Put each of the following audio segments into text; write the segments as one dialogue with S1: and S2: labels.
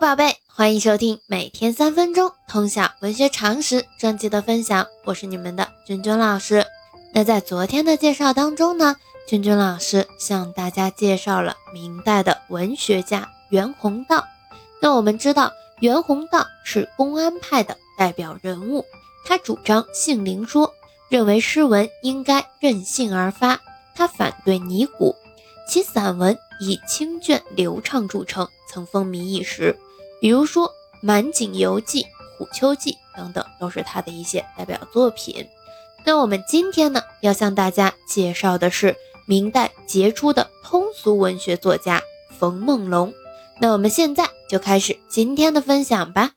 S1: 宝贝，欢迎收听每天三分钟通晓文学常识专辑的分享，我是你们的君君老师。那在昨天的介绍当中呢，君君老师向大家介绍了明代的文学家袁宏道。那我们知道，袁宏道是公安派的代表人物，他主张性灵说，认为诗文应该任性而发，他反对拟古，其散文以清隽流畅著称，曾风靡一时。比如说《满井游记》《虎丘记》等等，都是他的一些代表作品。那我们今天呢，要向大家介绍的是明代杰出的通俗文学作家冯梦龙。那我们现在就开始今天的分享吧。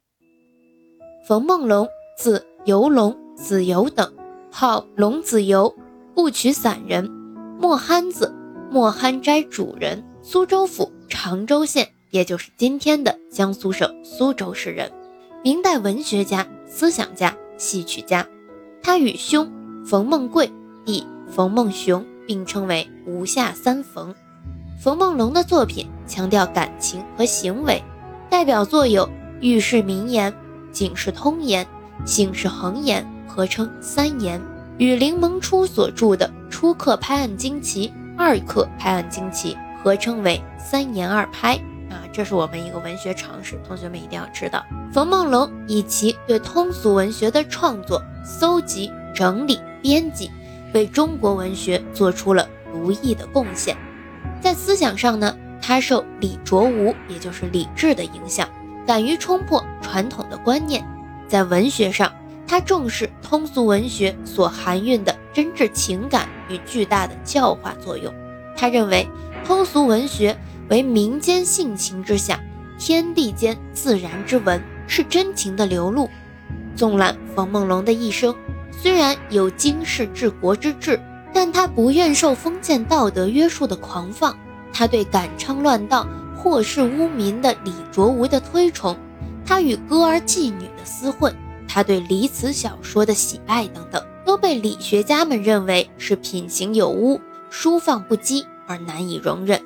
S1: 冯梦龙，字游龙，子游等，号龙子游，部曲散人，莫憨子，莫憨斋主人，苏州府常州县。也就是今天的江苏省苏州市人，明代文学家、思想家、戏曲家。他与兄冯梦贵、弟冯梦熊并称为“吴下三冯”。冯梦龙的作品强调感情和行为，代表作有《寓世名言》《警世通言》《醒世恒言》，合称三言。与林萌初所著的《初刻拍案惊奇》《二刻拍案惊奇》合称为三言二拍。这是我们一个文学常识，同学们一定要知道。冯梦龙以其对通俗文学的创作、搜集、整理、编辑，为中国文学做出了独异的贡献。在思想上呢，他受李卓吾，也就是李治的影响，敢于冲破传统的观念。在文学上，他重视通俗文学所含蕴的真挚情感与巨大的教化作用。他认为，通俗文学。为民间性情之下，天地间自然之文，是真情的流露。纵览冯梦龙的一生，虽然有经世治国之志，但他不愿受封建道德约束的狂放，他对赶唱乱道、祸世污民的李卓吾的推崇，他与歌儿妓女的厮混，他对离词小说的喜爱等等，都被理学家们认为是品行有污、书放不羁而难以容忍。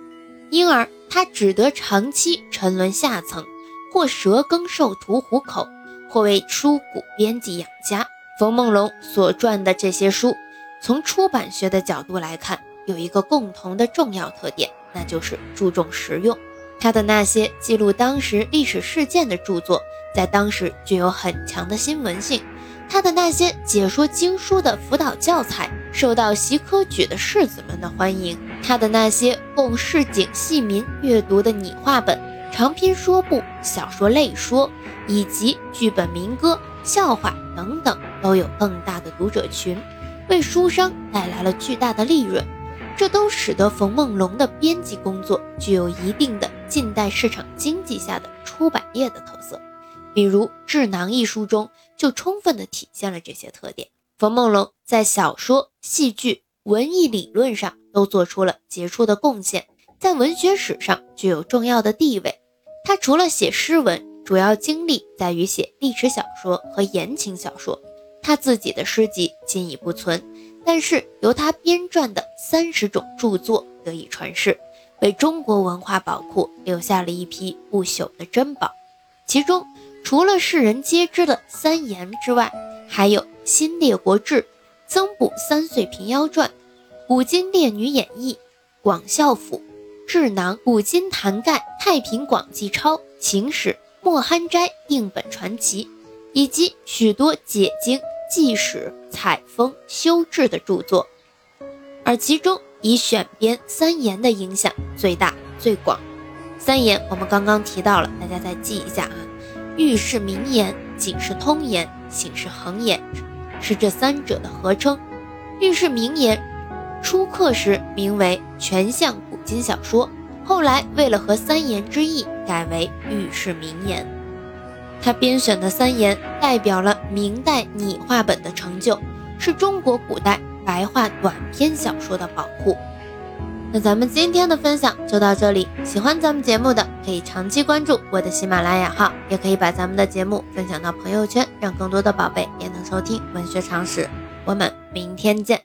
S1: 因而，他只得长期沉沦下层，或蛇耕兽屠糊口，或为书谷编辑养家。冯梦龙所撰的这些书，从出版学的角度来看，有一个共同的重要特点，那就是注重实用。他的那些记录当时历史事件的著作，在当时具有很强的新闻性。他的那些解说经书的辅导教材，受到习科举的士子们的欢迎。他的那些供市井戏民阅读的拟话本、长篇说部、小说类说，以及剧本民歌、笑话等等，都有更大的读者群，为书商带来了巨大的利润。这都使得冯梦龙的编辑工作具有一定的近代市场经济下的出版业的特色。比如《智囊》一书中就充分地体现了这些特点。冯梦龙在小说、戏剧、文艺理论上都做出了杰出的贡献，在文学史上具有重要的地位。他除了写诗文，主要精力在于写历史小说和言情小说。他自己的诗集今已不存，但是由他编撰的三十种著作得以传世，为中国文化宝库留下了一批不朽的珍宝。其中，除了世人皆知的三言之外，还有《新列国志》《增补三岁平妖传》《古今列女演义》《广孝府》《智囊》《古今坛盖》《太平广记钞》《秦史》《莫憨斋定本传奇》，以及许多解经、记史、采风、修志的著作。而其中以选编三言的影响最大最广。三言我们刚刚提到了，大家再记一下啊。喻世名言、警世通言、醒世恒言，是这三者的合称。喻世名言初刻时名为《全相古今小说》，后来为了合三言之意，改为喻世名言。他编选的三言代表了明代拟话本的成就，是中国古代白话短篇小说的宝库。那咱们今天的分享就到这里，喜欢咱们节目的可以长期关注我的喜马拉雅号，也可以把咱们的节目分享到朋友圈，让更多的宝贝也能收听文学常识。我们明天见。